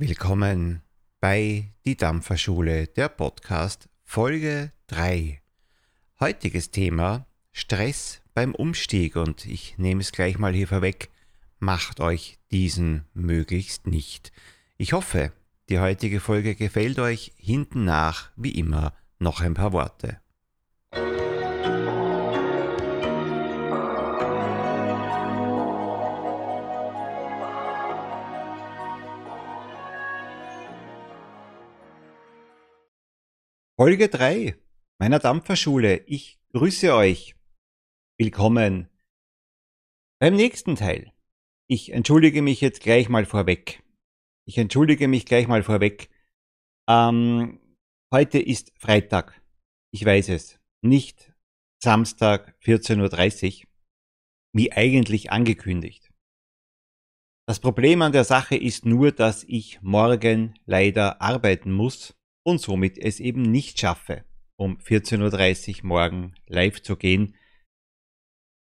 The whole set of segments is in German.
Willkommen bei Die Dampferschule, der Podcast Folge 3. Heutiges Thema Stress beim Umstieg und ich nehme es gleich mal hier vorweg, macht euch diesen möglichst nicht. Ich hoffe, die heutige Folge gefällt euch hinten nach, wie immer, noch ein paar Worte. Folge 3 meiner Dampferschule. Ich grüße euch. Willkommen beim nächsten Teil. Ich entschuldige mich jetzt gleich mal vorweg. Ich entschuldige mich gleich mal vorweg. Ähm, heute ist Freitag. Ich weiß es. Nicht Samstag 14.30 Uhr, wie eigentlich angekündigt. Das Problem an der Sache ist nur, dass ich morgen leider arbeiten muss und somit es eben nicht schaffe, um 14.30 Uhr morgen live zu gehen.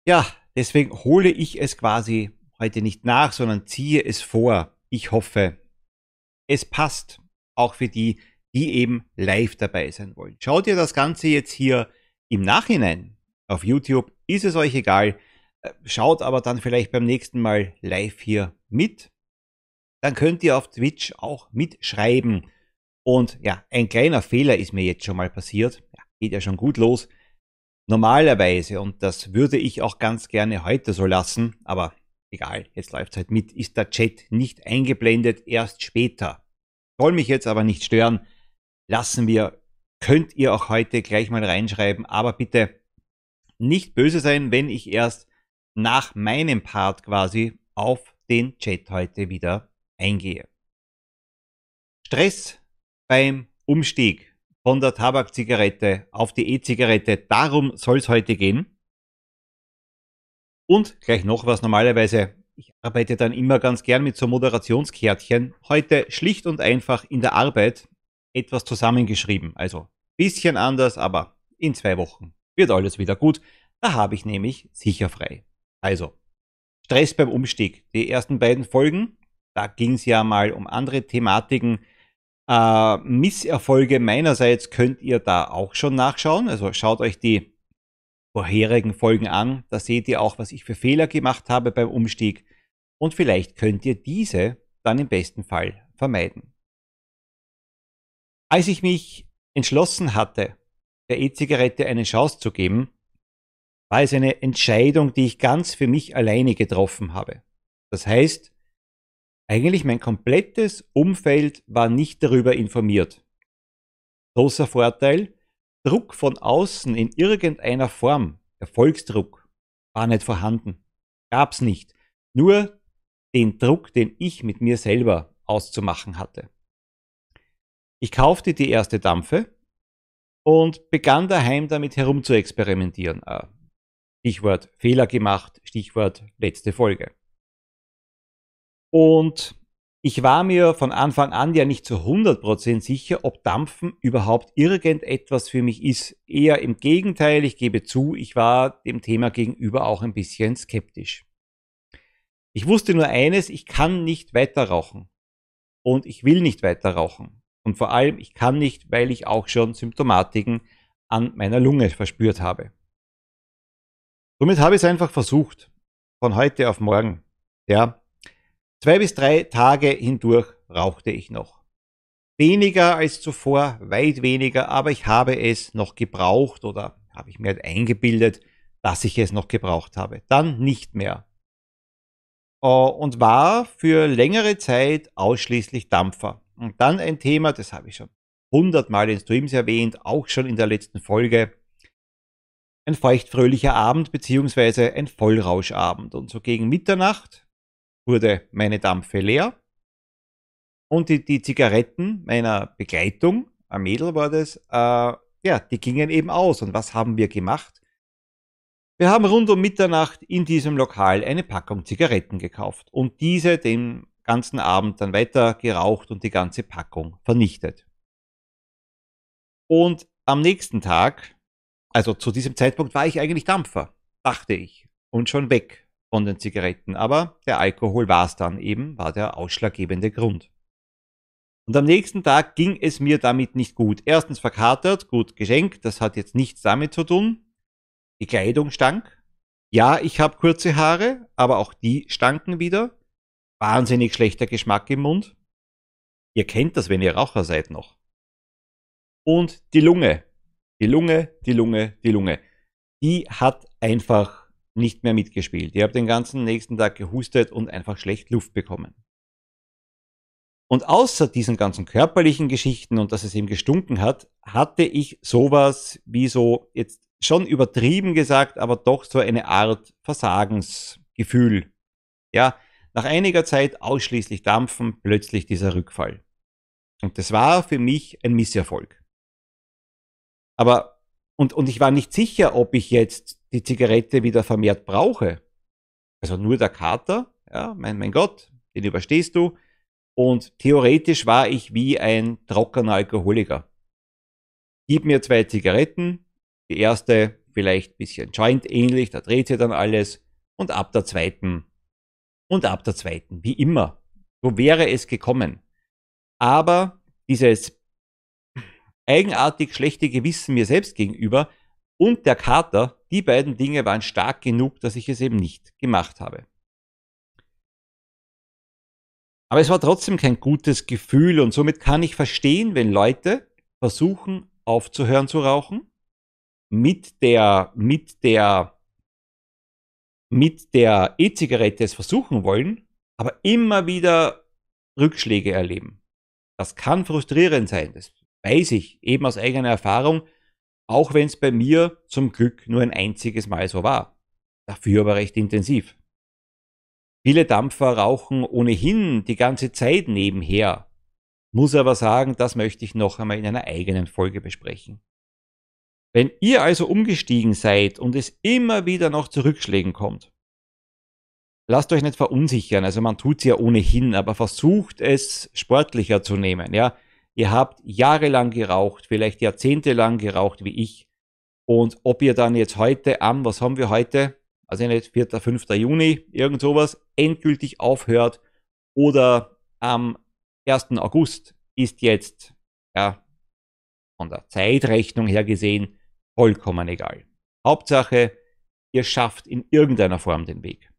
Ja, deswegen hole ich es quasi heute nicht nach, sondern ziehe es vor. Ich hoffe, es passt auch für die, die eben live dabei sein wollen. Schaut ihr das Ganze jetzt hier im Nachhinein auf YouTube, ist es euch egal. Schaut aber dann vielleicht beim nächsten Mal live hier mit. Dann könnt ihr auf Twitch auch mitschreiben und ja, ein kleiner Fehler ist mir jetzt schon mal passiert. Ja, geht ja schon gut los. Normalerweise, und das würde ich auch ganz gerne heute so lassen, aber egal, jetzt läuft es halt mit, ist der Chat nicht eingeblendet, erst später. Soll mich jetzt aber nicht stören. Lassen wir, könnt ihr auch heute gleich mal reinschreiben, aber bitte nicht böse sein, wenn ich erst nach meinem Part quasi auf den Chat heute wieder eingehe. Stress beim Umstieg von der Tabakzigarette auf die E-Zigarette. Darum soll es heute gehen. Und gleich noch was normalerweise. Ich arbeite dann immer ganz gern mit so Moderationskärtchen. Heute schlicht und einfach in der Arbeit etwas zusammengeschrieben. Also bisschen anders, aber in zwei Wochen wird alles wieder gut. Da habe ich nämlich sicher frei. Also, Stress beim Umstieg. Die ersten beiden Folgen, da ging es ja mal um andere Thematiken. Äh, Misserfolge meinerseits könnt ihr da auch schon nachschauen. Also schaut euch die vorherigen Folgen an. Da seht ihr auch, was ich für Fehler gemacht habe beim Umstieg. Und vielleicht könnt ihr diese dann im besten Fall vermeiden. Als ich mich entschlossen hatte, der E-Zigarette eine Chance zu geben, war es eine Entscheidung, die ich ganz für mich alleine getroffen habe. Das heißt, eigentlich mein komplettes Umfeld war nicht darüber informiert. Großer Vorteil, Druck von außen in irgendeiner Form, Erfolgsdruck, war nicht vorhanden. Gab's nicht. Nur den Druck, den ich mit mir selber auszumachen hatte. Ich kaufte die erste Dampfe und begann daheim damit herum zu experimentieren. Äh, Stichwort Fehler gemacht, Stichwort letzte Folge. Und ich war mir von Anfang an ja nicht zu 100% sicher, ob Dampfen überhaupt irgendetwas für mich ist. Eher im Gegenteil, ich gebe zu, ich war dem Thema gegenüber auch ein bisschen skeptisch. Ich wusste nur eines, ich kann nicht weiter rauchen. Und ich will nicht weiter rauchen. Und vor allem, ich kann nicht, weil ich auch schon Symptomatiken an meiner Lunge verspürt habe. Somit habe ich es einfach versucht. Von heute auf morgen. Ja, Zwei bis drei Tage hindurch rauchte ich noch. Weniger als zuvor, weit weniger, aber ich habe es noch gebraucht oder habe ich mir halt eingebildet, dass ich es noch gebraucht habe. Dann nicht mehr. Oh, und war für längere Zeit ausschließlich Dampfer. Und dann ein Thema, das habe ich schon hundertmal in Streams erwähnt, auch schon in der letzten Folge. Ein feuchtfröhlicher Abend beziehungsweise ein Vollrauschabend. Und so gegen Mitternacht wurde meine Dampfe leer und die, die Zigaretten meiner Begleitung, ein Mädel war das, äh, ja, die gingen eben aus. Und was haben wir gemacht? Wir haben rund um Mitternacht in diesem Lokal eine Packung Zigaretten gekauft und diese den ganzen Abend dann weiter geraucht und die ganze Packung vernichtet. Und am nächsten Tag, also zu diesem Zeitpunkt war ich eigentlich Dampfer, dachte ich, und schon weg von den Zigaretten. Aber der Alkohol war es dann eben, war der ausschlaggebende Grund. Und am nächsten Tag ging es mir damit nicht gut. Erstens verkatert, gut geschenkt, das hat jetzt nichts damit zu tun. Die Kleidung stank. Ja, ich habe kurze Haare, aber auch die stanken wieder. Wahnsinnig schlechter Geschmack im Mund. Ihr kennt das, wenn ihr Raucher seid noch. Und die Lunge. Die Lunge, die Lunge, die Lunge. Die hat einfach nicht mehr mitgespielt. Ich habe den ganzen nächsten Tag gehustet und einfach schlecht Luft bekommen. Und außer diesen ganzen körperlichen Geschichten und dass es ihm gestunken hat, hatte ich sowas wie so, jetzt schon übertrieben gesagt, aber doch so eine Art Versagensgefühl. Ja, nach einiger Zeit ausschließlich dampfen, plötzlich dieser Rückfall. Und das war für mich ein Misserfolg. Aber, und, und ich war nicht sicher, ob ich jetzt die Zigarette wieder vermehrt brauche. Also nur der Kater, ja, mein, mein Gott, den überstehst du. Und theoretisch war ich wie ein trockener Alkoholiker. Gib mir zwei Zigaretten, die erste vielleicht ein bisschen Joint ähnlich, da dreht sich dann alles und ab der zweiten und ab der zweiten, wie immer. So wäre es gekommen. Aber dieses eigenartig schlechte Gewissen mir selbst gegenüber und der Kater, die beiden Dinge waren stark genug, dass ich es eben nicht gemacht habe. Aber es war trotzdem kein gutes Gefühl und somit kann ich verstehen, wenn Leute versuchen aufzuhören zu rauchen, mit der, mit der, mit der E-Zigarette es versuchen wollen, aber immer wieder Rückschläge erleben. Das kann frustrierend sein, das weiß ich eben aus eigener Erfahrung, auch wenn es bei mir zum Glück nur ein einziges Mal so war. Dafür aber recht intensiv. Viele Dampfer rauchen ohnehin die ganze Zeit nebenher. Muss aber sagen, das möchte ich noch einmal in einer eigenen Folge besprechen. Wenn ihr also umgestiegen seid und es immer wieder noch zu Rückschlägen kommt, lasst euch nicht verunsichern. Also man tut es ja ohnehin, aber versucht es sportlicher zu nehmen. Ja, ihr habt jahrelang geraucht, vielleicht jahrzehntelang geraucht wie ich. Und ob ihr dann jetzt heute am, was haben wir heute? also nicht 4., 5. Juni, irgend sowas, endgültig aufhört oder am 1. August ist jetzt ja, von der Zeitrechnung her gesehen vollkommen egal. Hauptsache, ihr schafft in irgendeiner Form den Weg.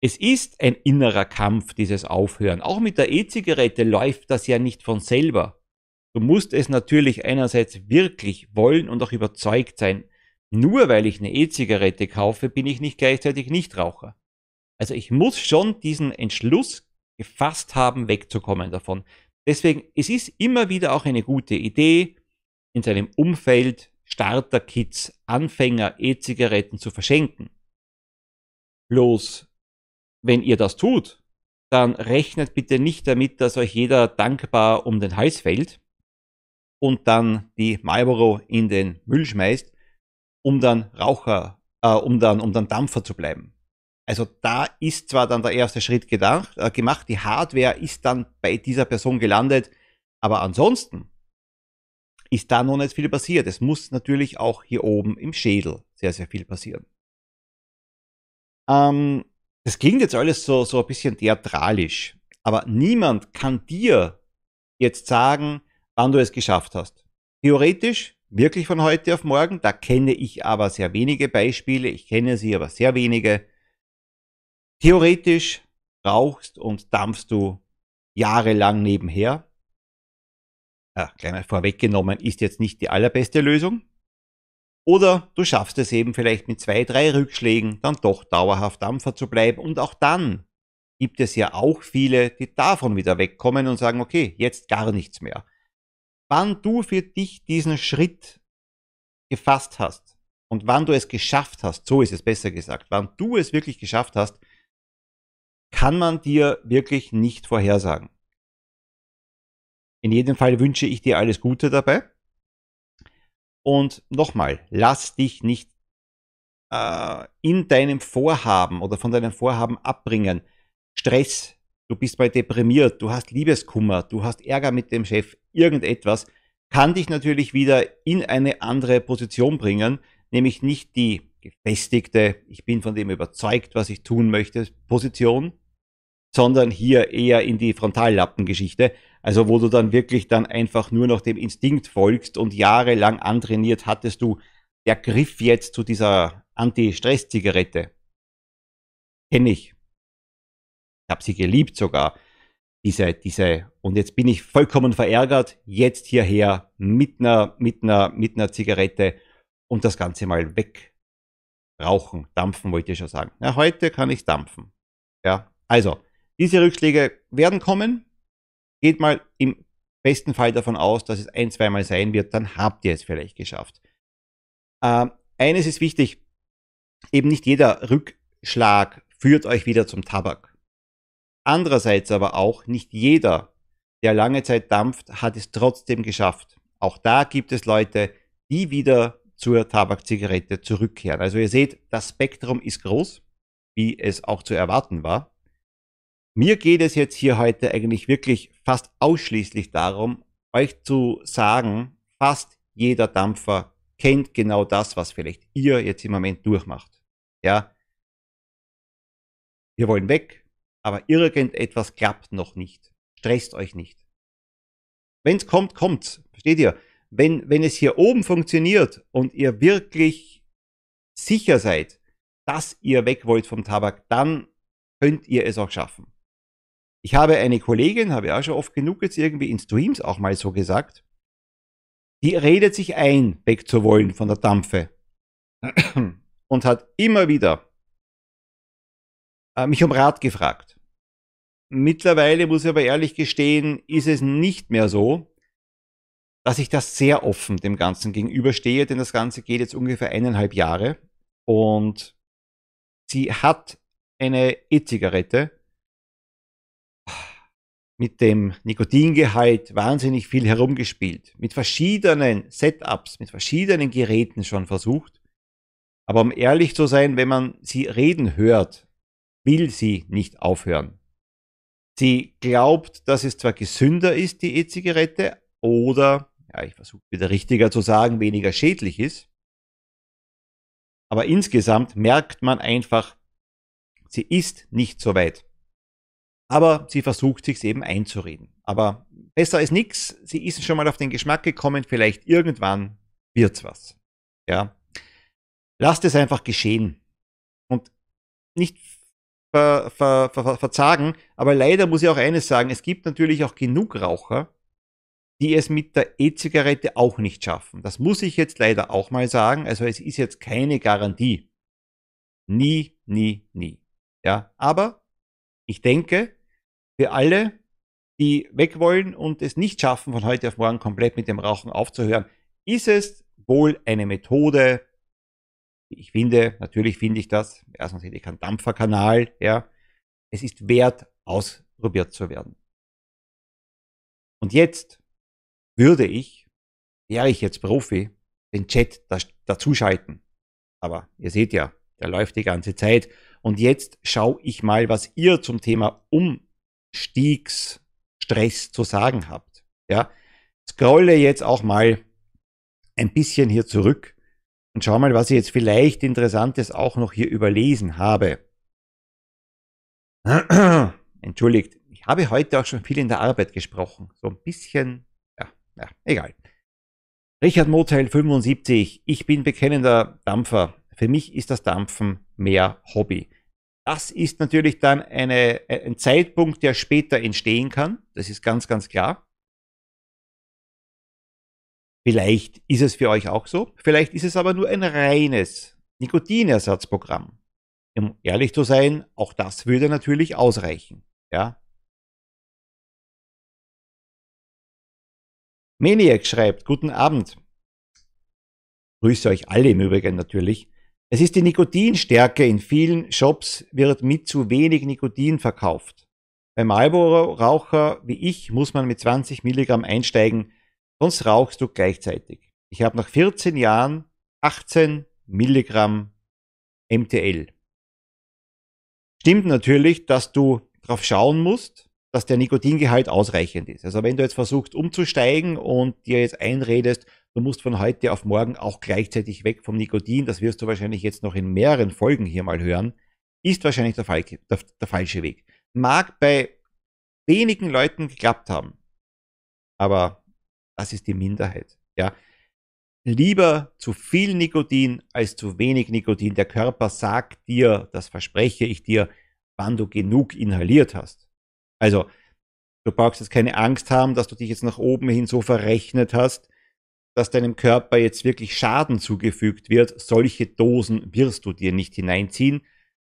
Es ist ein innerer Kampf, dieses Aufhören. Auch mit der E-Zigarette läuft das ja nicht von selber. Du musst es natürlich einerseits wirklich wollen und auch überzeugt sein, nur weil ich eine E-Zigarette kaufe, bin ich nicht gleichzeitig Nichtraucher. Also ich muss schon diesen Entschluss gefasst haben, wegzukommen davon. Deswegen, es ist immer wieder auch eine gute Idee, in seinem Umfeld Starter-Kits, Anfänger, E-Zigaretten zu verschenken. Bloß, wenn ihr das tut, dann rechnet bitte nicht damit, dass euch jeder dankbar um den Hals fällt und dann die Marlboro in den Müll schmeißt, um dann Raucher, äh, um dann, um dann Dampfer zu bleiben. Also da ist zwar dann der erste Schritt gedacht, äh, gemacht, die Hardware ist dann bei dieser Person gelandet, aber ansonsten ist da noch nicht viel passiert. Es muss natürlich auch hier oben im Schädel sehr, sehr viel passieren. Ähm, das klingt jetzt alles so, so ein bisschen theatralisch, aber niemand kann dir jetzt sagen, wann du es geschafft hast. Theoretisch wirklich von heute auf morgen. Da kenne ich aber sehr wenige Beispiele. Ich kenne sie aber sehr wenige. Theoretisch rauchst und dampfst du jahrelang nebenher. Ja, kleiner vorweggenommen, ist jetzt nicht die allerbeste Lösung. Oder du schaffst es eben vielleicht mit zwei, drei Rückschlägen dann doch dauerhaft Dampfer zu bleiben. Und auch dann gibt es ja auch viele, die davon wieder wegkommen und sagen, okay, jetzt gar nichts mehr wann du für dich diesen Schritt gefasst hast und wann du es geschafft hast, so ist es besser gesagt, wann du es wirklich geschafft hast, kann man dir wirklich nicht vorhersagen. In jedem Fall wünsche ich dir alles Gute dabei. Und nochmal, lass dich nicht äh, in deinem Vorhaben oder von deinem Vorhaben abbringen. Stress, du bist mal deprimiert, du hast Liebeskummer, du hast Ärger mit dem Chef, irgendetwas, kann dich natürlich wieder in eine andere Position bringen, nämlich nicht die gefestigte, ich bin von dem überzeugt, was ich tun möchte, Position, sondern hier eher in die Frontallappengeschichte. Also wo du dann wirklich dann einfach nur noch dem Instinkt folgst und jahrelang antrainiert hattest du der Griff jetzt zu dieser Anti-Stress-Zigarette. Kenne ich. Ich habe sie geliebt sogar. Diese, diese, und jetzt bin ich vollkommen verärgert, jetzt hierher mit einer, mit einer, mit einer Zigarette und das Ganze mal weg rauchen, dampfen wollte ich schon sagen. Ja, heute kann ich dampfen. Ja, also, diese Rückschläge werden kommen. Geht mal im besten Fall davon aus, dass es ein, zweimal sein wird, dann habt ihr es vielleicht geschafft. Ähm, eines ist wichtig, eben nicht jeder Rückschlag führt euch wieder zum Tabak. Andererseits aber auch nicht jeder, der lange Zeit dampft, hat es trotzdem geschafft. Auch da gibt es Leute, die wieder zur Tabakzigarette zurückkehren. Also ihr seht, das Spektrum ist groß, wie es auch zu erwarten war. Mir geht es jetzt hier heute eigentlich wirklich fast ausschließlich darum, euch zu sagen, fast jeder Dampfer kennt genau das, was vielleicht ihr jetzt im Moment durchmacht. Ja. Wir wollen weg, aber irgendetwas klappt noch nicht. Stresst euch nicht. Wenn es kommt, kommt's. Versteht ihr? wenn, wenn es hier oben funktioniert und ihr wirklich sicher seid, dass ihr weg wollt vom Tabak, dann könnt ihr es auch schaffen. Ich habe eine Kollegin, habe ich auch schon oft genug jetzt irgendwie in Streams auch mal so gesagt, die redet sich ein, wegzuwollen von der Dampfe und hat immer wieder äh, mich um Rat gefragt. Mittlerweile muss ich aber ehrlich gestehen, ist es nicht mehr so, dass ich das sehr offen dem Ganzen gegenüberstehe, denn das Ganze geht jetzt ungefähr eineinhalb Jahre und sie hat eine E-Zigarette mit dem Nikotingehalt wahnsinnig viel herumgespielt, mit verschiedenen Setups, mit verschiedenen Geräten schon versucht. Aber um ehrlich zu sein, wenn man sie reden hört, will sie nicht aufhören. Sie glaubt, dass es zwar gesünder ist, die E-Zigarette, oder ja, ich versuche wieder richtiger zu sagen, weniger schädlich ist. Aber insgesamt merkt man einfach, sie ist nicht so weit. Aber sie versucht sich eben einzureden. Aber besser als nichts. Sie ist schon mal auf den Geschmack gekommen. Vielleicht irgendwann wird's was. Ja. Lasst es einfach geschehen. Und nicht ver, ver, ver, verzagen. Aber leider muss ich auch eines sagen. Es gibt natürlich auch genug Raucher, die es mit der E-Zigarette auch nicht schaffen. Das muss ich jetzt leider auch mal sagen. Also es ist jetzt keine Garantie. Nie, nie, nie. Ja, aber ich denke, für alle, die weg wollen und es nicht schaffen, von heute auf morgen komplett mit dem Rauchen aufzuhören, ist es wohl eine Methode, ich finde, natürlich finde ich das, erstens sehe ich keinen Dampferkanal, ja, es ist wert, ausprobiert zu werden. Und jetzt würde ich, wäre ich jetzt Profi, den Chat dazuschalten. Aber ihr seht ja, der läuft die ganze Zeit. Und jetzt schaue ich mal, was ihr zum Thema Umstiegsstress zu sagen habt. Ja, scrolle jetzt auch mal ein bisschen hier zurück und schau mal, was ich jetzt vielleicht Interessantes auch noch hier überlesen habe. Entschuldigt, ich habe heute auch schon viel in der Arbeit gesprochen. So ein bisschen ja, egal. Richard Motel 75. Ich bin bekennender Dampfer. Für mich ist das Dampfen mehr Hobby. Das ist natürlich dann eine, ein Zeitpunkt, der später entstehen kann. Das ist ganz, ganz klar. Vielleicht ist es für euch auch so. Vielleicht ist es aber nur ein reines Nikotinersatzprogramm. Um ehrlich zu sein, auch das würde natürlich ausreichen. Ja, Maniac schreibt, guten Abend. Grüße euch alle im Übrigen natürlich. Es ist die Nikotinstärke. In vielen Shops wird mit zu wenig Nikotin verkauft. Bei Marlboro-Raucher wie ich muss man mit 20 Milligramm einsteigen, sonst rauchst du gleichzeitig. Ich habe nach 14 Jahren 18 Milligramm MTL. Stimmt natürlich, dass du darauf schauen musst, dass der Nikotingehalt ausreichend ist. Also wenn du jetzt versuchst umzusteigen und dir jetzt einredest, du musst von heute auf morgen auch gleichzeitig weg vom Nikotin, das wirst du wahrscheinlich jetzt noch in mehreren Folgen hier mal hören, ist wahrscheinlich der, Fall, der, der falsche Weg. Mag bei wenigen Leuten geklappt haben. Aber das ist die Minderheit. Ja. Lieber zu viel Nikotin als zu wenig Nikotin. Der Körper sagt dir, das verspreche ich dir, wann du genug inhaliert hast. Also, du brauchst jetzt keine Angst haben, dass du dich jetzt nach oben hin so verrechnet hast, dass deinem Körper jetzt wirklich Schaden zugefügt wird. Solche Dosen wirst du dir nicht hineinziehen.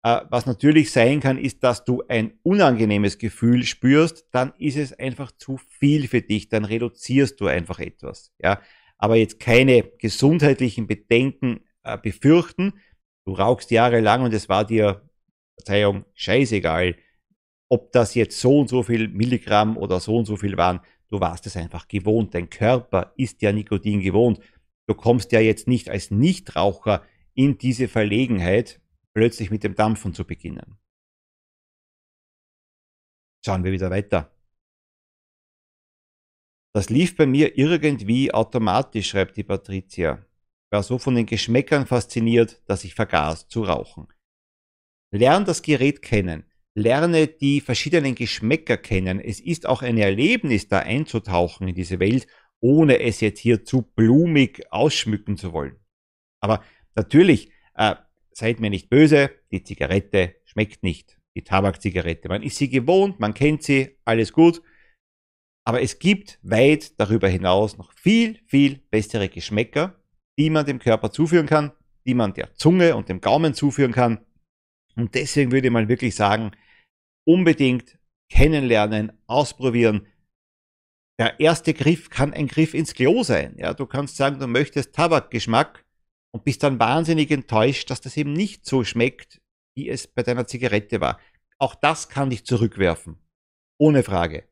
Äh, was natürlich sein kann, ist, dass du ein unangenehmes Gefühl spürst, dann ist es einfach zu viel für dich, dann reduzierst du einfach etwas. Ja? Aber jetzt keine gesundheitlichen Bedenken äh, befürchten. Du rauchst jahrelang und es war dir, Verzeihung, scheißegal, ob das jetzt so und so viel Milligramm oder so und so viel waren. Du warst es einfach gewohnt. Dein Körper ist ja Nikotin gewohnt. Du kommst ja jetzt nicht als Nichtraucher in diese Verlegenheit, plötzlich mit dem Dampfen zu beginnen. Schauen wir wieder weiter. Das lief bei mir irgendwie automatisch, schreibt die Patricia. War so von den Geschmäckern fasziniert, dass ich vergaß zu rauchen. Lern das Gerät kennen. Lerne die verschiedenen Geschmäcker kennen. Es ist auch ein Erlebnis, da einzutauchen in diese Welt, ohne es jetzt hier zu blumig ausschmücken zu wollen. Aber natürlich, äh, seid mir nicht böse, die Zigarette schmeckt nicht. Die Tabakzigarette. Man ist sie gewohnt, man kennt sie, alles gut. Aber es gibt weit darüber hinaus noch viel, viel bessere Geschmäcker, die man dem Körper zuführen kann, die man der Zunge und dem Gaumen zuführen kann. Und deswegen würde man wirklich sagen, unbedingt kennenlernen, ausprobieren. Der erste Griff kann ein Griff ins Klo sein. Ja, du kannst sagen, du möchtest Tabakgeschmack und bist dann wahnsinnig enttäuscht, dass das eben nicht so schmeckt, wie es bei deiner Zigarette war. Auch das kann dich zurückwerfen. Ohne Frage.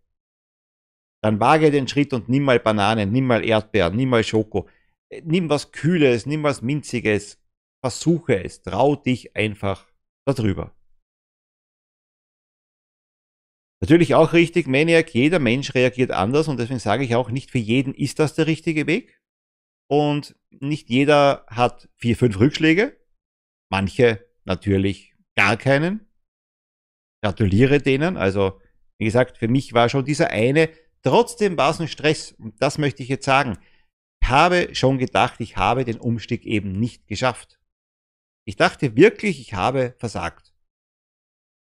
Dann wage den Schritt und nimm mal Bananen, nimm mal Erdbeeren, nimm mal Schoko. Nimm was Kühles, nimm was Minziges. Versuche es. Trau dich einfach darüber. Natürlich auch richtig, Maniac, jeder Mensch reagiert anders und deswegen sage ich auch, nicht für jeden ist das der richtige Weg. Und nicht jeder hat vier, fünf Rückschläge. Manche natürlich gar keinen. Gratuliere denen. Also, wie gesagt, für mich war schon dieser eine. Trotzdem war es ein Stress. Und das möchte ich jetzt sagen. Ich habe schon gedacht, ich habe den Umstieg eben nicht geschafft. Ich dachte wirklich, ich habe versagt.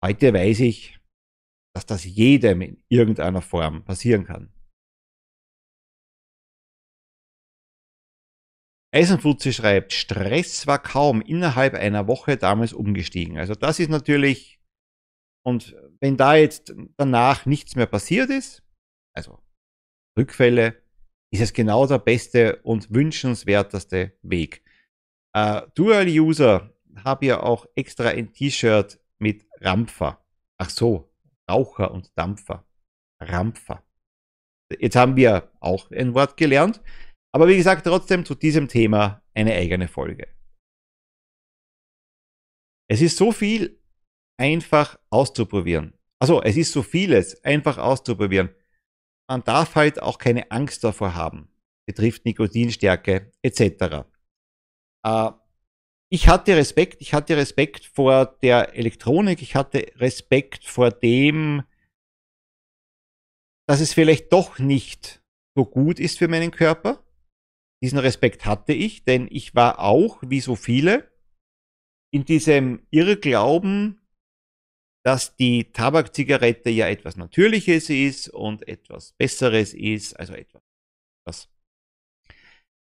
Heute weiß ich, dass das jedem in irgendeiner Form passieren kann. Eisenfutzi schreibt, Stress war kaum innerhalb einer Woche damals umgestiegen. Also das ist natürlich, und wenn da jetzt danach nichts mehr passiert ist, also Rückfälle, ist es genau der beste und wünschenswerteste Weg. Uh, Dual User habe ja auch extra ein T-Shirt mit Rampfer. Ach so, Raucher und Dampfer. Rampfer. Jetzt haben wir auch ein Wort gelernt. Aber wie gesagt, trotzdem zu diesem Thema eine eigene Folge. Es ist so viel einfach auszuprobieren. Also es ist so vieles einfach auszuprobieren. Man darf halt auch keine Angst davor haben. Betrifft Nikotinstärke etc. Äh, ich hatte Respekt, ich hatte Respekt vor der Elektronik, ich hatte Respekt vor dem, dass es vielleicht doch nicht so gut ist für meinen Körper. Diesen Respekt hatte ich, denn ich war auch, wie so viele, in diesem Irrglauben, dass die Tabakzigarette ja etwas Natürliches ist und etwas Besseres ist, also etwas, was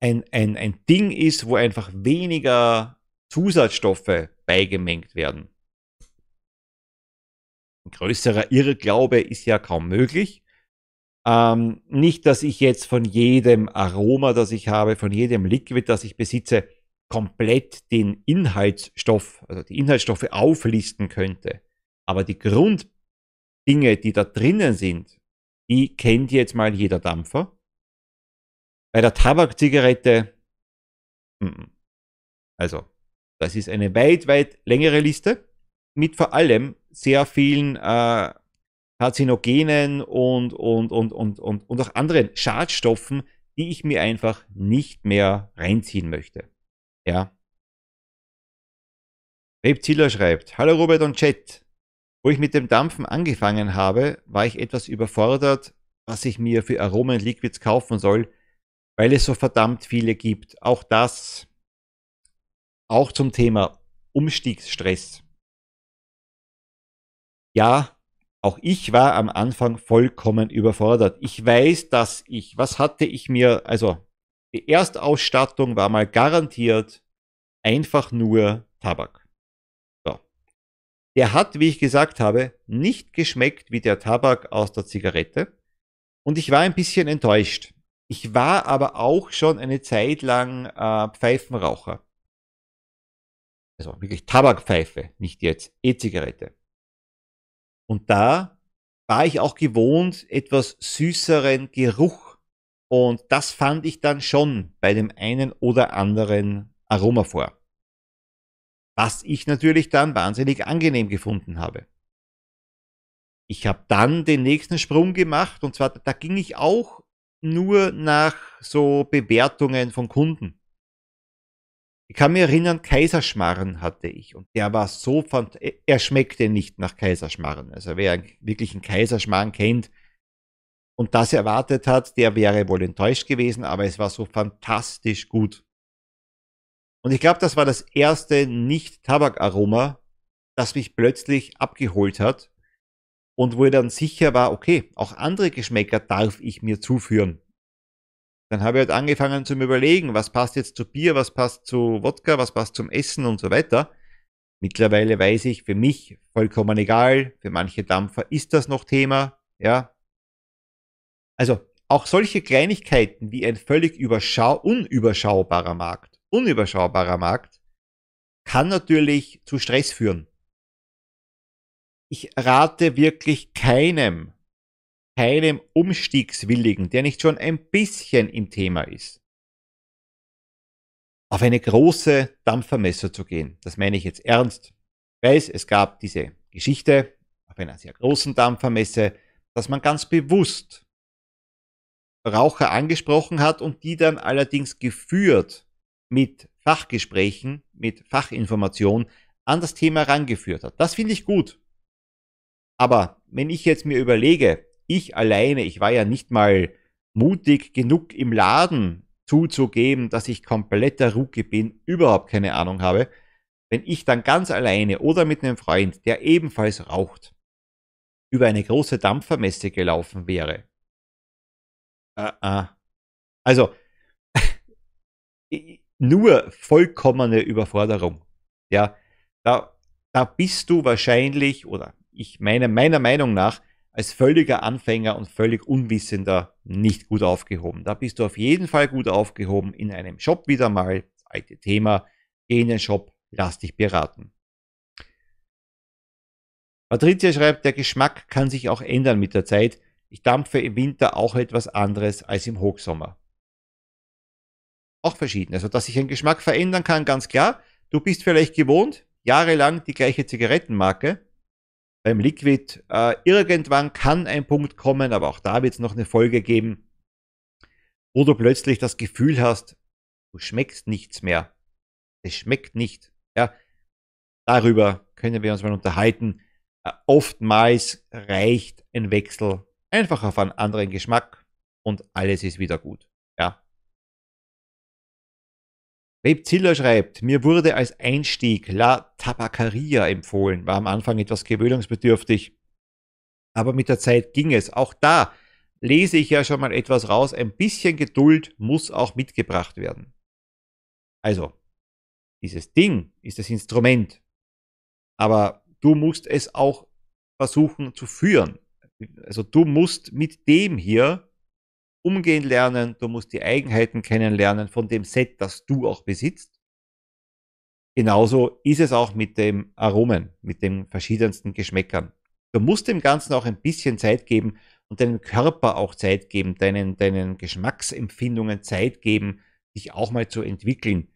ein, ein, ein Ding ist, wo einfach weniger Zusatzstoffe beigemengt werden. Ein größerer Irrglaube ist ja kaum möglich. Ähm, nicht, dass ich jetzt von jedem Aroma, das ich habe, von jedem Liquid, das ich besitze, komplett den Inhaltsstoff, also die Inhaltsstoffe auflisten könnte. Aber die Grunddinge, die da drinnen sind, die kennt jetzt mal jeder Dampfer. Bei der Tabakzigarette, also, das ist eine weit, weit längere Liste mit vor allem sehr vielen äh, Karzinogenen und, und, und, und, und, und auch anderen Schadstoffen, die ich mir einfach nicht mehr reinziehen möchte. Ja. Ziller schreibt, Hallo Robert und Chat. Wo ich mit dem Dampfen angefangen habe, war ich etwas überfordert, was ich mir für Aromen Liquids kaufen soll, weil es so verdammt viele gibt. Auch das, auch zum Thema Umstiegsstress. Ja, auch ich war am Anfang vollkommen überfordert. Ich weiß, dass ich, was hatte ich mir, also die Erstausstattung war mal garantiert einfach nur Tabak. So. Der hat, wie ich gesagt habe, nicht geschmeckt wie der Tabak aus der Zigarette. Und ich war ein bisschen enttäuscht. Ich war aber auch schon eine Zeit lang äh, Pfeifenraucher. Also wirklich Tabakpfeife, nicht jetzt E-Zigarette. Und da war ich auch gewohnt, etwas süßeren Geruch. Und das fand ich dann schon bei dem einen oder anderen Aroma vor. Was ich natürlich dann wahnsinnig angenehm gefunden habe. Ich habe dann den nächsten Sprung gemacht und zwar, da ging ich auch nur nach so Bewertungen von Kunden. Ich kann mich erinnern, Kaiserschmarren hatte ich und der war so fand er schmeckte nicht nach Kaiserschmarren. Also wer wirklich einen Kaiserschmarren kennt und das erwartet hat, der wäre wohl enttäuscht gewesen, aber es war so fantastisch gut. Und ich glaube, das war das erste Nicht-Tabakaroma, das mich plötzlich abgeholt hat und wo ich dann sicher war, okay, auch andere Geschmäcker darf ich mir zuführen. Dann habe ich halt angefangen zu überlegen, was passt jetzt zu Bier, was passt zu Wodka, was passt zum Essen und so weiter. Mittlerweile weiß ich, für mich vollkommen egal, für manche Dampfer ist das noch Thema, ja. Also auch solche Kleinigkeiten wie ein völlig überschau unüberschaubarer Markt, unüberschaubarer Markt, kann natürlich zu Stress führen. Ich rate wirklich keinem, keinem Umstiegswilligen, der nicht schon ein bisschen im Thema ist, auf eine große Dampfermesse zu gehen. Das meine ich jetzt ernst. Ich weiß, es gab diese Geschichte auf einer sehr großen Dampfermesse, dass man ganz bewusst Raucher angesprochen hat und die dann allerdings geführt mit Fachgesprächen, mit Fachinformation an das Thema rangeführt hat. Das finde ich gut. Aber wenn ich jetzt mir überlege, ich alleine, ich war ja nicht mal mutig genug im Laden zuzugeben, dass ich kompletter Rookie bin, überhaupt keine Ahnung habe, wenn ich dann ganz alleine oder mit einem Freund, der ebenfalls raucht, über eine große Dampfermesse gelaufen wäre. Uh -uh. Also, nur vollkommene Überforderung. Ja, da, da bist du wahrscheinlich, oder ich meine, meiner Meinung nach, als völliger Anfänger und völlig Unwissender nicht gut aufgehoben. Da bist du auf jeden Fall gut aufgehoben in einem Shop wieder mal. Das alte Thema. Geh in den Shop, lass dich beraten. Patricia schreibt, der Geschmack kann sich auch ändern mit der Zeit. Ich dampfe im Winter auch etwas anderes als im Hochsommer. Auch verschieden. Also, dass sich ein Geschmack verändern kann, ganz klar. Du bist vielleicht gewohnt, jahrelang die gleiche Zigarettenmarke beim Liquid. Äh, irgendwann kann ein Punkt kommen, aber auch da wird es noch eine Folge geben, wo du plötzlich das Gefühl hast, du schmeckst nichts mehr. Es schmeckt nicht. Ja, darüber können wir uns mal unterhalten. Äh, oftmals reicht ein Wechsel einfach auf einen anderen Geschmack und alles ist wieder gut. Ziller schreibt, mir wurde als Einstieg La Tabacaria empfohlen, war am Anfang etwas gewöhnungsbedürftig, aber mit der Zeit ging es. Auch da lese ich ja schon mal etwas raus, ein bisschen Geduld muss auch mitgebracht werden. Also, dieses Ding ist das Instrument, aber du musst es auch versuchen zu führen. Also du musst mit dem hier umgehen lernen, du musst die Eigenheiten kennenlernen von dem Set, das du auch besitzt. Genauso ist es auch mit dem Aromen, mit den verschiedensten Geschmäckern. Du musst dem Ganzen auch ein bisschen Zeit geben und deinem Körper auch Zeit geben, deinen, deinen Geschmacksempfindungen Zeit geben, dich auch mal zu entwickeln.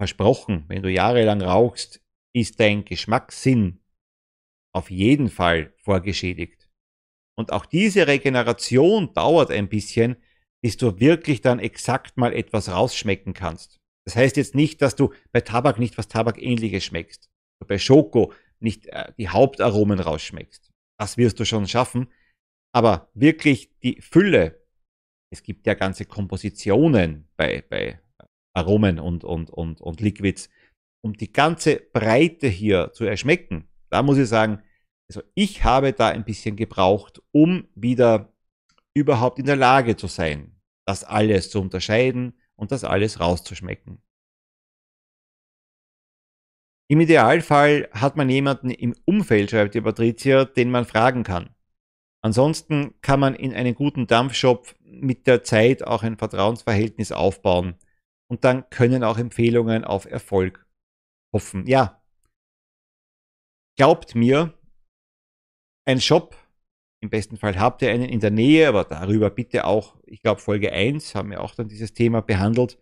Versprochen, wenn du jahrelang rauchst, ist dein Geschmackssinn auf jeden Fall vorgeschädigt. Und auch diese Regeneration dauert ein bisschen, bis du wirklich dann exakt mal etwas rausschmecken kannst. Das heißt jetzt nicht, dass du bei Tabak nicht was Tabakähnliches schmeckst. Bei Schoko, nicht äh, die Hauptaromen rausschmeckst. Das wirst du schon schaffen. Aber wirklich die Fülle, es gibt ja ganze Kompositionen bei, bei Aromen und, und, und, und Liquids, um die ganze Breite hier zu erschmecken. Da muss ich sagen, also ich habe da ein bisschen gebraucht, um wieder überhaupt in der Lage zu sein, das alles zu unterscheiden und das alles rauszuschmecken. Im Idealfall hat man jemanden im Umfeld, schreibt die Patricia, den man fragen kann. Ansonsten kann man in einem guten Dampfshop mit der Zeit auch ein Vertrauensverhältnis aufbauen und dann können auch Empfehlungen auf Erfolg hoffen. Ja, glaubt mir, ein Shop, im besten Fall habt ihr einen in der Nähe, aber darüber bitte auch, ich glaube Folge 1 haben wir auch dann dieses Thema behandelt,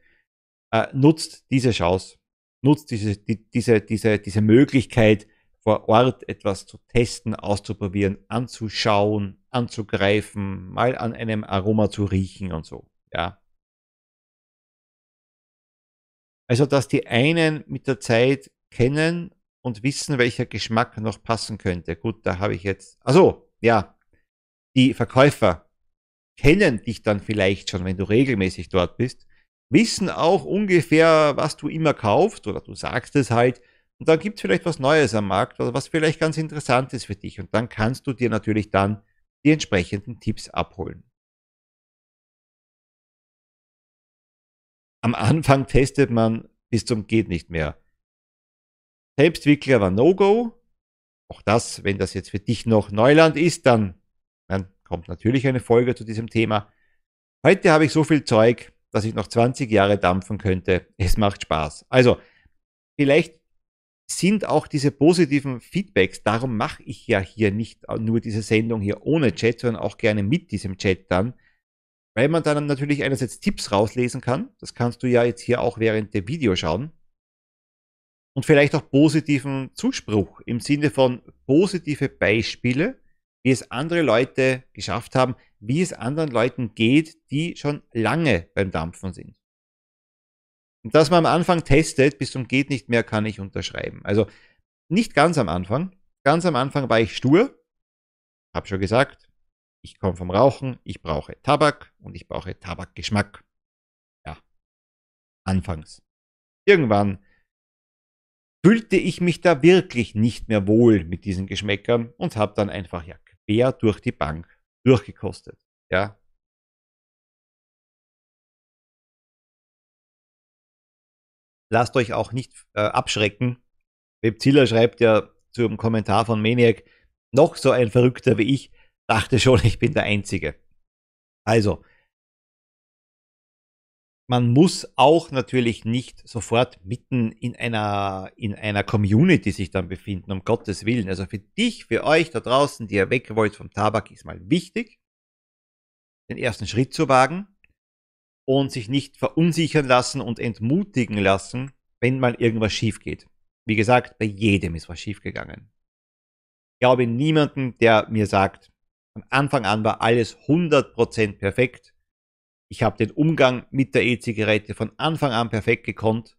äh, nutzt diese Chance, nutzt diese, die, diese, diese, diese Möglichkeit, vor Ort etwas zu testen, auszuprobieren, anzuschauen, anzugreifen, mal an einem Aroma zu riechen und so. Ja. Also, dass die einen mit der Zeit kennen und wissen, welcher Geschmack noch passen könnte. Gut, da habe ich jetzt. Also, ja. Die Verkäufer kennen dich dann vielleicht schon, wenn du regelmäßig dort bist, wissen auch ungefähr, was du immer kaufst oder du sagst es halt. Und dann gibt es vielleicht was Neues am Markt oder was vielleicht ganz interessant ist für dich. Und dann kannst du dir natürlich dann die entsprechenden Tipps abholen. Am Anfang testet man bis zum geht nicht mehr. Selbstwickler war No-Go. Auch das, wenn das jetzt für dich noch Neuland ist, dann, dann kommt natürlich eine Folge zu diesem Thema. Heute habe ich so viel Zeug, dass ich noch 20 Jahre dampfen könnte. Es macht Spaß. Also, vielleicht sind auch diese positiven Feedbacks, darum mache ich ja hier nicht nur diese Sendung hier ohne Chat, sondern auch gerne mit diesem Chat dann, weil man dann natürlich einerseits Tipps rauslesen kann, das kannst du ja jetzt hier auch während der Video schauen, und vielleicht auch positiven Zuspruch im Sinne von positive Beispiele, wie es andere Leute geschafft haben, wie es anderen Leuten geht, die schon lange beim Dampfen sind. Und dass man am Anfang testet, bis zum geht nicht mehr, kann ich unterschreiben. Also nicht ganz am Anfang. Ganz am Anfang war ich stur. Hab schon gesagt, ich komme vom Rauchen, ich brauche Tabak und ich brauche Tabakgeschmack. Ja, anfangs. Irgendwann fühlte ich mich da wirklich nicht mehr wohl mit diesen Geschmäckern und habe dann einfach ja quer durch die Bank durchgekostet. Ja. Lasst euch auch nicht äh, abschrecken. Webziller schreibt ja zum Kommentar von Maniac, noch so ein Verrückter wie ich, dachte schon, ich bin der Einzige. Also, man muss auch natürlich nicht sofort mitten in einer, in einer Community sich dann befinden, um Gottes Willen. Also für dich, für euch da draußen, die ihr weg wollt vom Tabak, ist mal wichtig, den ersten Schritt zu wagen und sich nicht verunsichern lassen und entmutigen lassen, wenn mal irgendwas schief geht. Wie gesagt, bei jedem ist was schief gegangen. Ich glaube niemanden, der mir sagt, von Anfang an war alles 100% perfekt ich habe den Umgang mit der E-Zigarette von Anfang an perfekt gekonnt,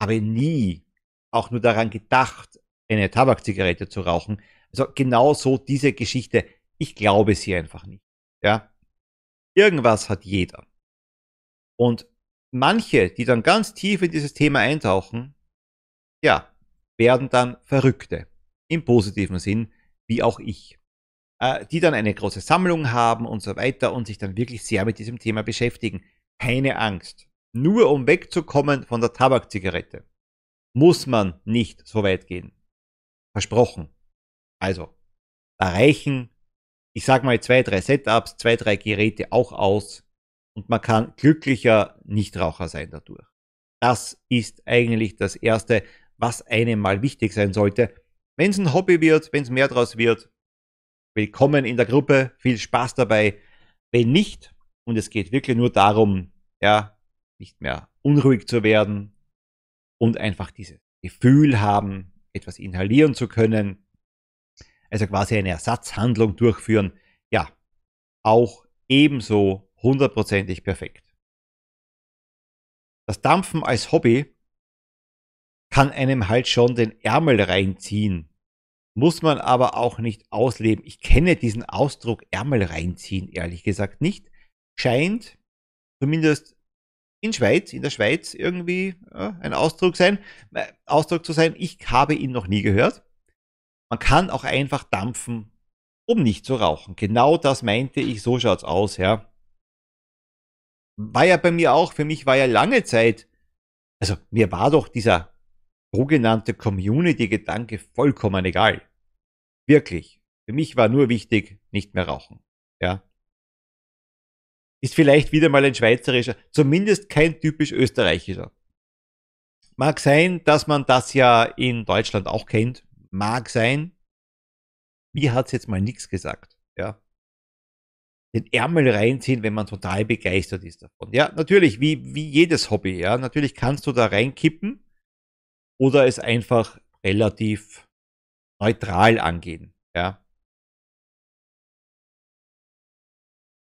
habe nie auch nur daran gedacht, eine Tabakzigarette zu rauchen. Also genau so diese Geschichte, ich glaube sie einfach nicht. Ja? Irgendwas hat jeder. Und manche, die dann ganz tief in dieses Thema eintauchen, ja, werden dann Verrückte. Im positiven Sinn, wie auch ich die dann eine große Sammlung haben und so weiter und sich dann wirklich sehr mit diesem Thema beschäftigen. Keine Angst. Nur um wegzukommen von der Tabakzigarette, muss man nicht so weit gehen. Versprochen. Also, da reichen, ich sag mal, zwei, drei Setups, zwei, drei Geräte auch aus und man kann glücklicher Nichtraucher sein dadurch. Das ist eigentlich das Erste, was einem mal wichtig sein sollte. Wenn es ein Hobby wird, wenn es mehr draus wird, willkommen in der Gruppe, viel Spaß dabei. Wenn nicht, und es geht wirklich nur darum, ja, nicht mehr unruhig zu werden und einfach dieses Gefühl haben, etwas inhalieren zu können, also quasi eine Ersatzhandlung durchführen, ja, auch ebenso hundertprozentig perfekt. Das Dampfen als Hobby kann einem halt schon den Ärmel reinziehen, muss man aber auch nicht ausleben. Ich kenne diesen Ausdruck Ärmel reinziehen, ehrlich gesagt nicht. Scheint zumindest in Schweiz, in der Schweiz irgendwie ja, ein Ausdruck sein, äh, Ausdruck zu sein. Ich habe ihn noch nie gehört. Man kann auch einfach dampfen, um nicht zu rauchen. Genau das meinte ich, so schaut's aus, ja. War ja bei mir auch, für mich war ja lange Zeit, also mir war doch dieser sogenannte Community-Gedanke vollkommen egal. Wirklich. Für mich war nur wichtig, nicht mehr rauchen. Ja. Ist vielleicht wieder mal ein schweizerischer, zumindest kein typisch österreichischer. Mag sein, dass man das ja in Deutschland auch kennt. Mag sein. Mir hat's jetzt mal nichts gesagt. Ja. Den Ärmel reinziehen, wenn man total begeistert ist davon. Ja, natürlich, wie, wie jedes Hobby. Ja, natürlich kannst du da reinkippen oder es einfach relativ neutral angehen. Ja.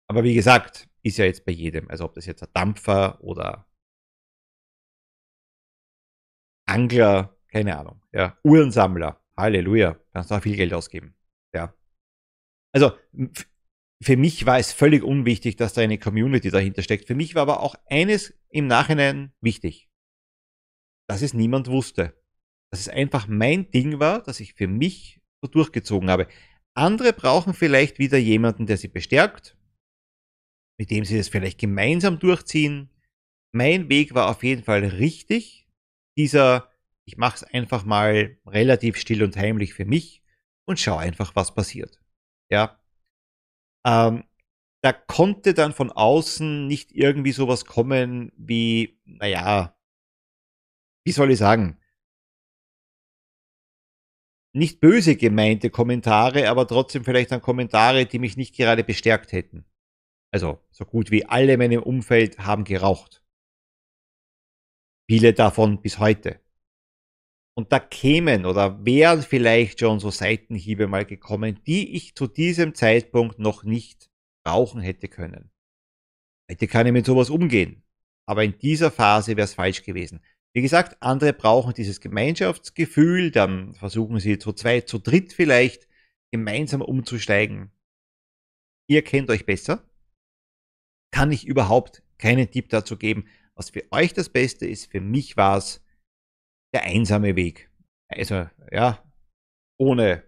Aber wie gesagt, ist ja jetzt bei jedem, also ob das jetzt ein Dampfer oder Angler, keine Ahnung, ja, Uhrensammler, Halleluja, kannst du auch viel Geld ausgeben. Ja. Also für mich war es völlig unwichtig, dass da eine Community dahinter steckt. Für mich war aber auch eines im Nachhinein wichtig dass es niemand wusste. Dass es einfach mein Ding war, dass ich für mich so durchgezogen habe. Andere brauchen vielleicht wieder jemanden, der sie bestärkt, mit dem sie es vielleicht gemeinsam durchziehen. Mein Weg war auf jeden Fall richtig. Dieser, ich mache es einfach mal relativ still und heimlich für mich und schau einfach, was passiert. Ja. Ähm, da konnte dann von außen nicht irgendwie sowas kommen wie, naja, wie soll ich sagen, nicht böse gemeinte Kommentare, aber trotzdem vielleicht dann Kommentare, die mich nicht gerade bestärkt hätten. Also so gut wie alle in meinem Umfeld haben geraucht. Viele davon bis heute. Und da kämen oder wären vielleicht schon so Seitenhiebe mal gekommen, die ich zu diesem Zeitpunkt noch nicht rauchen hätte können. Heute kann ich mit sowas umgehen. Aber in dieser Phase wäre es falsch gewesen. Wie gesagt, andere brauchen dieses Gemeinschaftsgefühl, dann versuchen sie zu zweit, zu dritt vielleicht gemeinsam umzusteigen. Ihr kennt euch besser. Kann ich überhaupt keinen Tipp dazu geben, was für euch das Beste ist. Für mich war es der einsame Weg. Also, ja, ohne.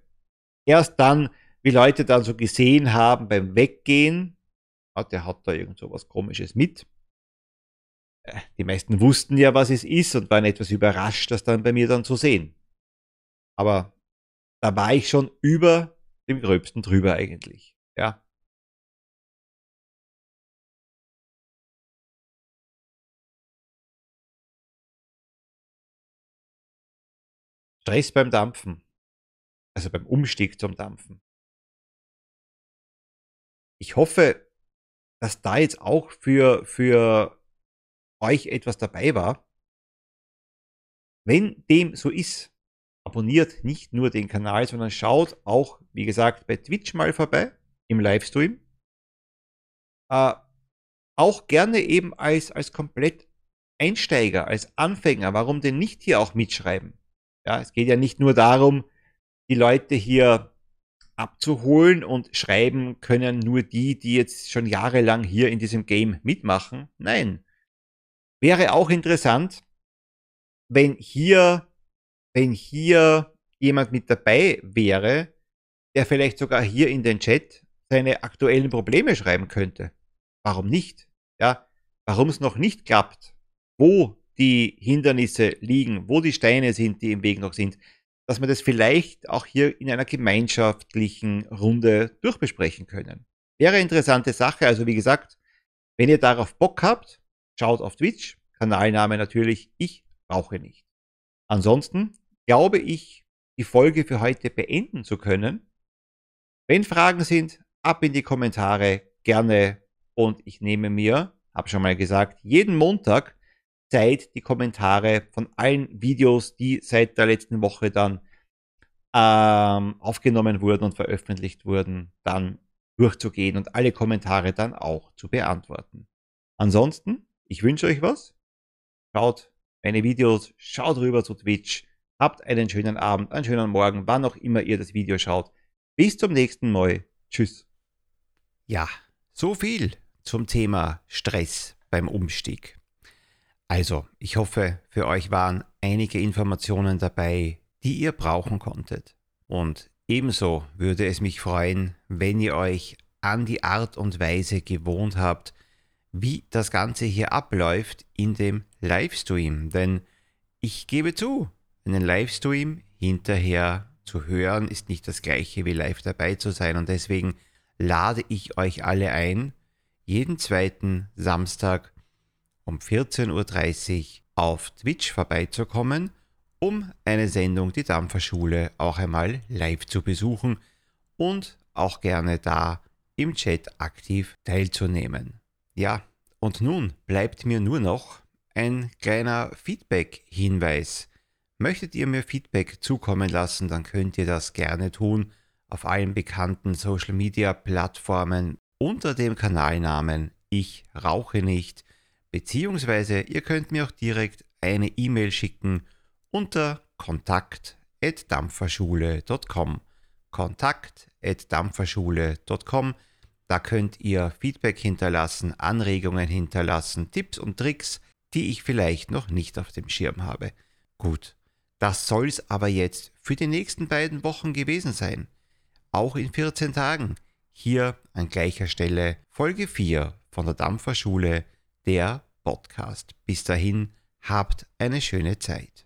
Erst dann, wie Leute dann so gesehen haben beim Weggehen, der hat da irgend so was komisches mit die meisten wussten ja, was es ist und waren etwas überrascht, das dann bei mir dann zu sehen. Aber da war ich schon über dem Gröbsten drüber eigentlich. Ja. Stress beim Dampfen. Also beim Umstieg zum Dampfen. Ich hoffe, dass da jetzt auch für, für euch etwas dabei war. Wenn dem so ist, abonniert nicht nur den Kanal, sondern schaut auch, wie gesagt, bei Twitch mal vorbei im Livestream. Äh, auch gerne eben als, als komplett Einsteiger, als Anfänger. Warum denn nicht hier auch mitschreiben? Ja, es geht ja nicht nur darum, die Leute hier abzuholen und schreiben können nur die, die jetzt schon jahrelang hier in diesem Game mitmachen. Nein, Wäre auch interessant, wenn hier, wenn hier jemand mit dabei wäre, der vielleicht sogar hier in den Chat seine aktuellen Probleme schreiben könnte. Warum nicht? Ja, warum es noch nicht klappt, wo die Hindernisse liegen, wo die Steine sind, die im Weg noch sind, dass wir das vielleicht auch hier in einer gemeinschaftlichen Runde durchbesprechen können. Wäre interessante Sache. Also wie gesagt, wenn ihr darauf Bock habt, Schaut auf Twitch, Kanalname natürlich, ich rauche nicht. Ansonsten glaube ich, die Folge für heute beenden zu können. Wenn Fragen sind, ab in die Kommentare, gerne. Und ich nehme mir, habe schon mal gesagt, jeden Montag Zeit, die Kommentare von allen Videos, die seit der letzten Woche dann ähm, aufgenommen wurden und veröffentlicht wurden, dann durchzugehen und alle Kommentare dann auch zu beantworten. Ansonsten ich wünsche euch was. Schaut meine Videos, schaut rüber zu Twitch Habt einen schönen Abend, einen schönen Morgen, wann auch immer ihr das Video schaut. Bis zum nächsten Mal. Tschüss. Ja, so viel zum Thema Stress beim Umstieg. Also, ich hoffe, für euch waren einige Informationen dabei, die ihr brauchen konntet. Und ebenso würde es mich freuen, wenn ihr euch an die Art und Weise gewohnt habt, wie das Ganze hier abläuft in dem Livestream. Denn ich gebe zu, einen Livestream hinterher zu hören ist nicht das gleiche wie live dabei zu sein. Und deswegen lade ich euch alle ein, jeden zweiten Samstag um 14.30 Uhr auf Twitch vorbeizukommen, um eine Sendung Die Dampferschule auch einmal live zu besuchen und auch gerne da im Chat aktiv teilzunehmen. Ja, und nun bleibt mir nur noch ein kleiner Feedback-Hinweis. Möchtet ihr mir Feedback zukommen lassen, dann könnt ihr das gerne tun auf allen bekannten Social-Media-Plattformen unter dem Kanalnamen Ich rauche nicht, beziehungsweise ihr könnt mir auch direkt eine E-Mail schicken unter kontakt.dampferschule.com. Kontakt.dampferschule.com. Da könnt ihr Feedback hinterlassen, Anregungen hinterlassen, Tipps und Tricks, die ich vielleicht noch nicht auf dem Schirm habe. Gut, das soll's aber jetzt für die nächsten beiden Wochen gewesen sein. Auch in 14 Tagen. Hier an gleicher Stelle Folge 4 von der Dampferschule, der Podcast. Bis dahin, habt eine schöne Zeit.